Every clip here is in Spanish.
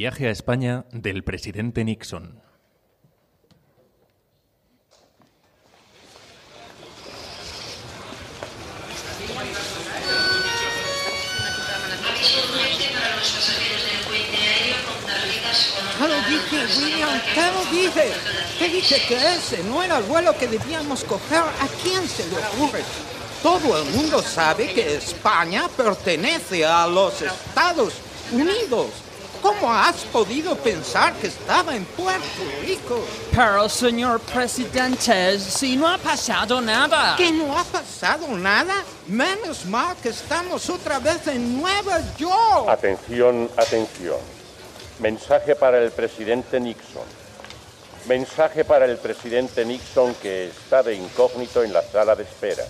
Viaje a España del presidente Nixon. Ya lo dije, William, ya lo dije. Te dije que ese no era el vuelo que debíamos coger. ¿A quién se le ocurre? Todo el mundo sabe que España pertenece a los Estados Unidos. ¿Cómo has podido pensar que estaba en Puerto Rico? Pero, señor presidente, si no ha pasado nada. ¿Que no ha pasado nada? Menos mal que estamos otra vez en Nueva York. Atención, atención. Mensaje para el presidente Nixon. Mensaje para el presidente Nixon que está de incógnito en la sala de espera.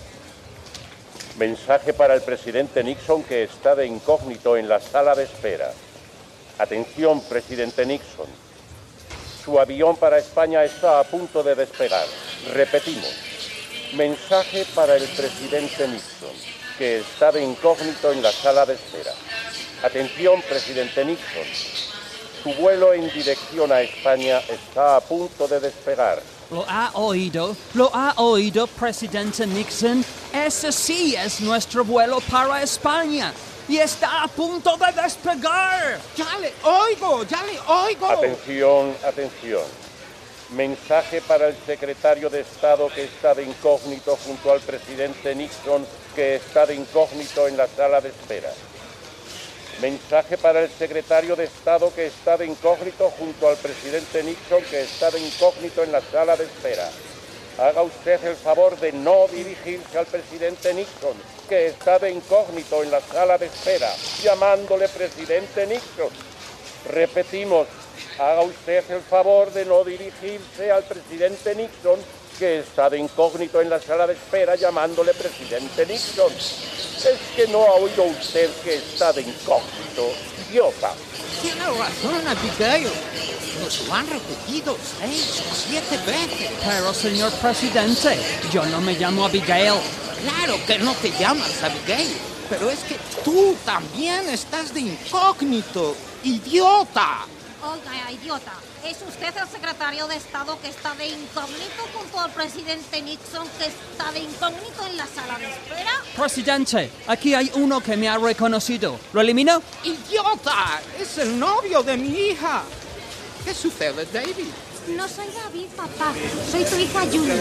Mensaje para el presidente Nixon que está de incógnito en la sala de espera. Atención, presidente Nixon. Su avión para España está a punto de despegar. Repetimos. Mensaje para el presidente Nixon, que está de incógnito en la sala de espera. Atención, presidente Nixon. Su vuelo en dirección a España está a punto de despegar. Lo ha oído, lo ha oído, presidente Nixon. Ese sí es nuestro vuelo para España. Y está a punto de despegar. Ya le oigo, ya le oigo. Atención, atención. Mensaje para el secretario de Estado que está de incógnito junto al presidente Nixon que está de incógnito en la sala de espera. Mensaje para el secretario de Estado que está de incógnito junto al presidente Nixon que está de incógnito en la sala de espera. Haga usted el favor de no dirigirse al presidente Nixon, que está de incógnito en la sala de espera, llamándole presidente Nixon. Repetimos, haga usted el favor de no dirigirse al presidente Nixon, que está de incógnito en la sala de espera llamándole presidente Nixon. ¿Es que no ha oído usted que está de incógnito, idiota? Tiene razón, Abigail. Nos lo han repetido seis o siete veces. Pero, señor presidente, yo no me llamo Abigail. Claro que no te llamas Abigail, pero es que tú también estás de incógnito, idiota. Oiga, idiota, ¿es usted el secretario de Estado que está de incógnito junto al presidente Nixon que está de incógnito en la sala de espera? Presidente, aquí hay uno que me ha reconocido. ¿Lo elimino? ¡Idiota! Es el novio de mi hija. ¿Qué sucede, David? No soy David, papá. Soy tu hija Julie.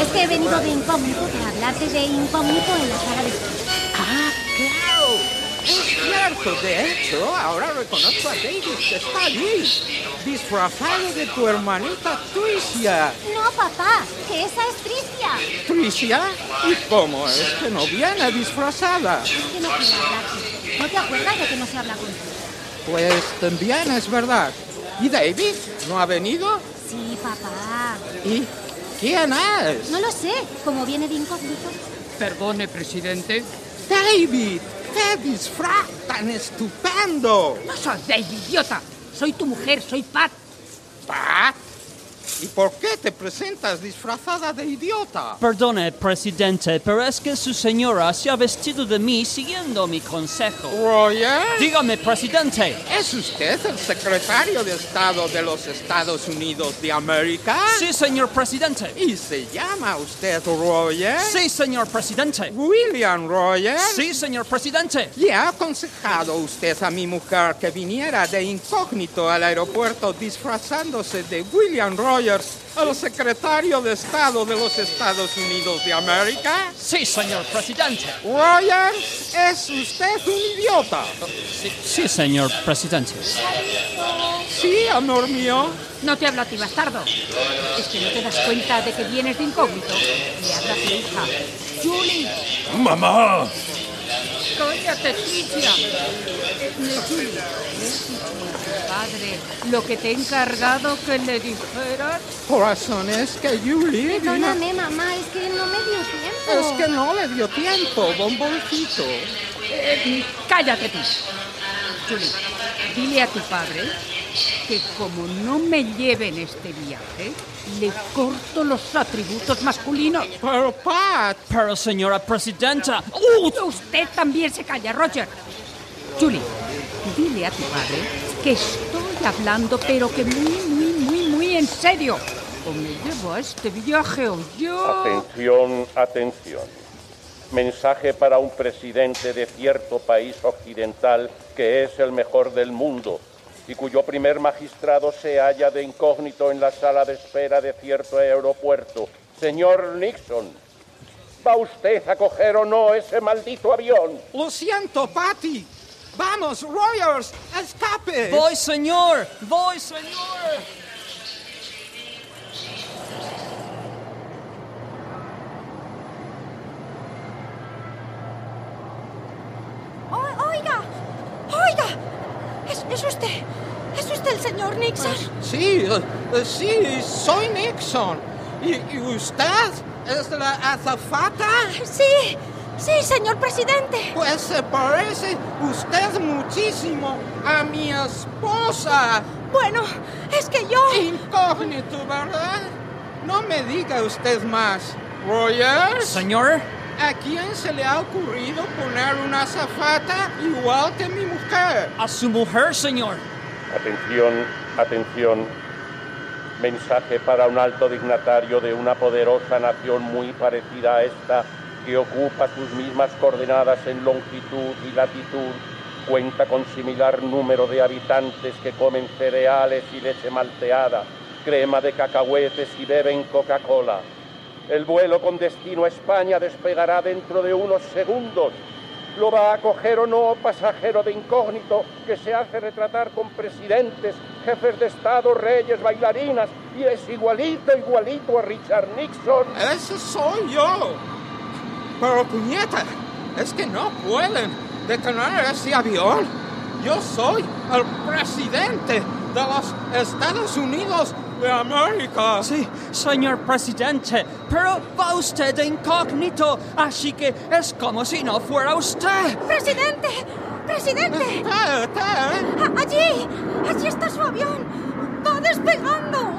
Es que he venido de incógnito para hablarte de incógnito en la sala de. Es cierto, de hecho, ahora reconozco a David que está allí, disfrazado de tu hermanita Tricia. No, papá, que esa es Tricia. ¿Tricia? ¿Y cómo es que no viene disfrazada? Es que no quiere hablar. ¿No te acuerdas de que no se habla contigo? Pues también es verdad. ¿Y David? ¿No ha venido? Sí, papá. ¿Y quién es? No lo sé. Como viene de incógnito. Perdone, presidente. David, qué disfraz tan estupendo. No soy David, idiota. Soy tu mujer, soy Pat. ¿Pat? ¿Y por qué te presentas disfrazada de idiota? Perdone, presidente, pero es que su señora se ha vestido de mí siguiendo mi consejo. Roger, Dígame, presidente. ¿es usted el secretario de Estado de los Estados Unidos de América? Sí, señor presidente. ¿Y se llama usted Roger? Sí, señor presidente. William Roger. Sí, señor presidente. ¿Le ha aconsejado usted a mi mujer que viniera de incógnito al aeropuerto disfrazándose de William Rogers, el secretario de Estado de los Estados Unidos de América? Sí, señor presidente. Rogers, es usted un idiota. Sí, sí, señor presidente. Sí, amor mío. No te habla a ti, bastardo. Es que no te das cuenta de que vienes de incógnito. Le habla a tu hija. Julie, ¡Mamá! Cállate, Tricia. Eh, Julie, le has dicho a tu padre lo que te he encargado que le dijeras. Corazón, es que Julie... vino- Perdóname, mamá, es que no me dio tiempo. Es que no le dio tiempo, bomboncito. Eh, cállate tú. Julie, dile a tu padre que como no me lleve en este viaje, le corto los atributos masculinos. Pero, Pat, Pero, señora presidenta. Usted también se calla, Roger. Julie, dile a tu padre que estoy hablando, pero que muy, muy, muy, muy en serio. O me llevo a este viaje o yo... Atención, atención. Mensaje para un presidente de cierto país occidental que es el mejor del mundo y cuyo primer magistrado se halla de incógnito en la sala de espera de cierto aeropuerto. Señor Nixon, ¿va usted a coger o no ese maldito avión? lo siento, Patty. Vamos, Rogers, escape. Voy, señor. Voy, señor. O- oiga, oiga. ¿Es, es usted. ¿Es usted el señor Nixon? Sí, eh, eh, sí, soy Nixon. ¿Y, y usted es la azafata? Sí, sí, señor presidente. Pues se parece usted muchísimo a mi esposa. Bueno, es que yo... Incógnito, ¿verdad? No me diga usted más. Rogers, Señor. ¿a quién se le ha ocurrido poner una azafata igual que mi mujer? A su mujer, señor. Atención, atención. Mensaje para un alto dignatario de una poderosa nación muy parecida a esta, que ocupa sus mismas coordenadas en longitud y latitud, cuenta con similar número de habitantes que comen cereales y leche malteada, crema de cacahuetes y beben Coca-Cola. El vuelo con destino a España despegará dentro de unos segundos. ¿Lo va a coger o no pasajero de incógnito que se hace retratar con presidentes, jefes de Estado, reyes, bailarinas y es igualito, igualito a Richard Nixon? Ese soy yo. Pero puñeta, es que no pueden detener ese avión. Yo soy el presidente de los Estados Unidos de América. Sí, señor presidente, pero va usted de incógnito, así que es como si no fuera usted. ¡Presidente! ¡Presidente! ¿Qué? ¿Qué? Allí, allí está su avión. Va despegando.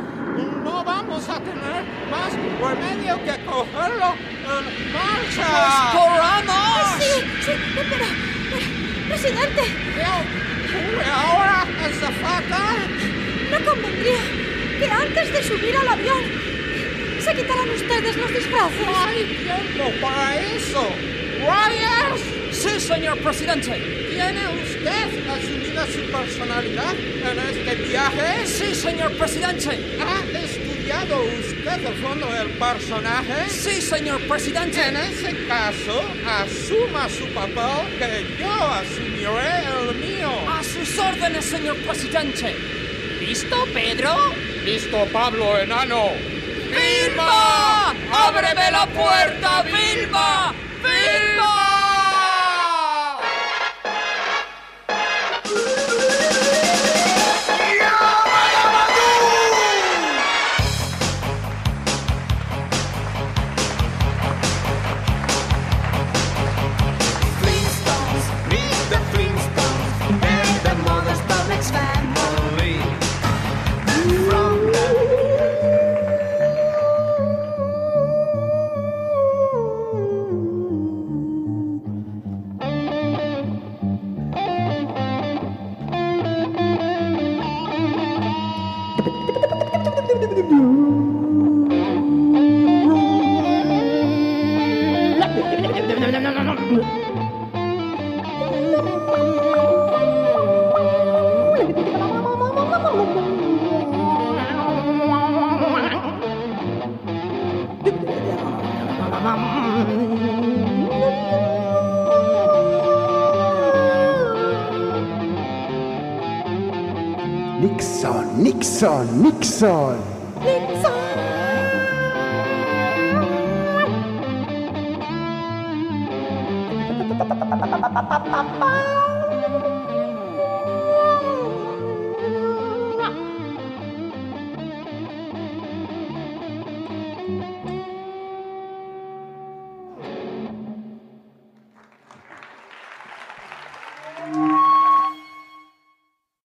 No vamos a tener más remedio que cogerlo en marcha. ¡Corramos! Sí, sí, pero, pero, presidente, ¿Qué ocurre ahora, azafata? no convendría que antes de subir al avión se quitaran ustedes los disfraces. No hay tiempo para eso. Reyes, Sí, señor presidente. ¿tiene usted asumida su personalidad en este viaje? Sí, señor presidente. ¿Ha estudiado usted a fondo el personaje? Sí, señor presidente. En ese caso, asuma su papel que yo asumiré el mío. A sus órdenes, señor presidente. ¿Listo, Pedro? Listo, Pablo Enano. ¡Vilma! ¡Ábreme la puerta, Vilma! ¡Vilma! Nixon, Nixon, Nixon.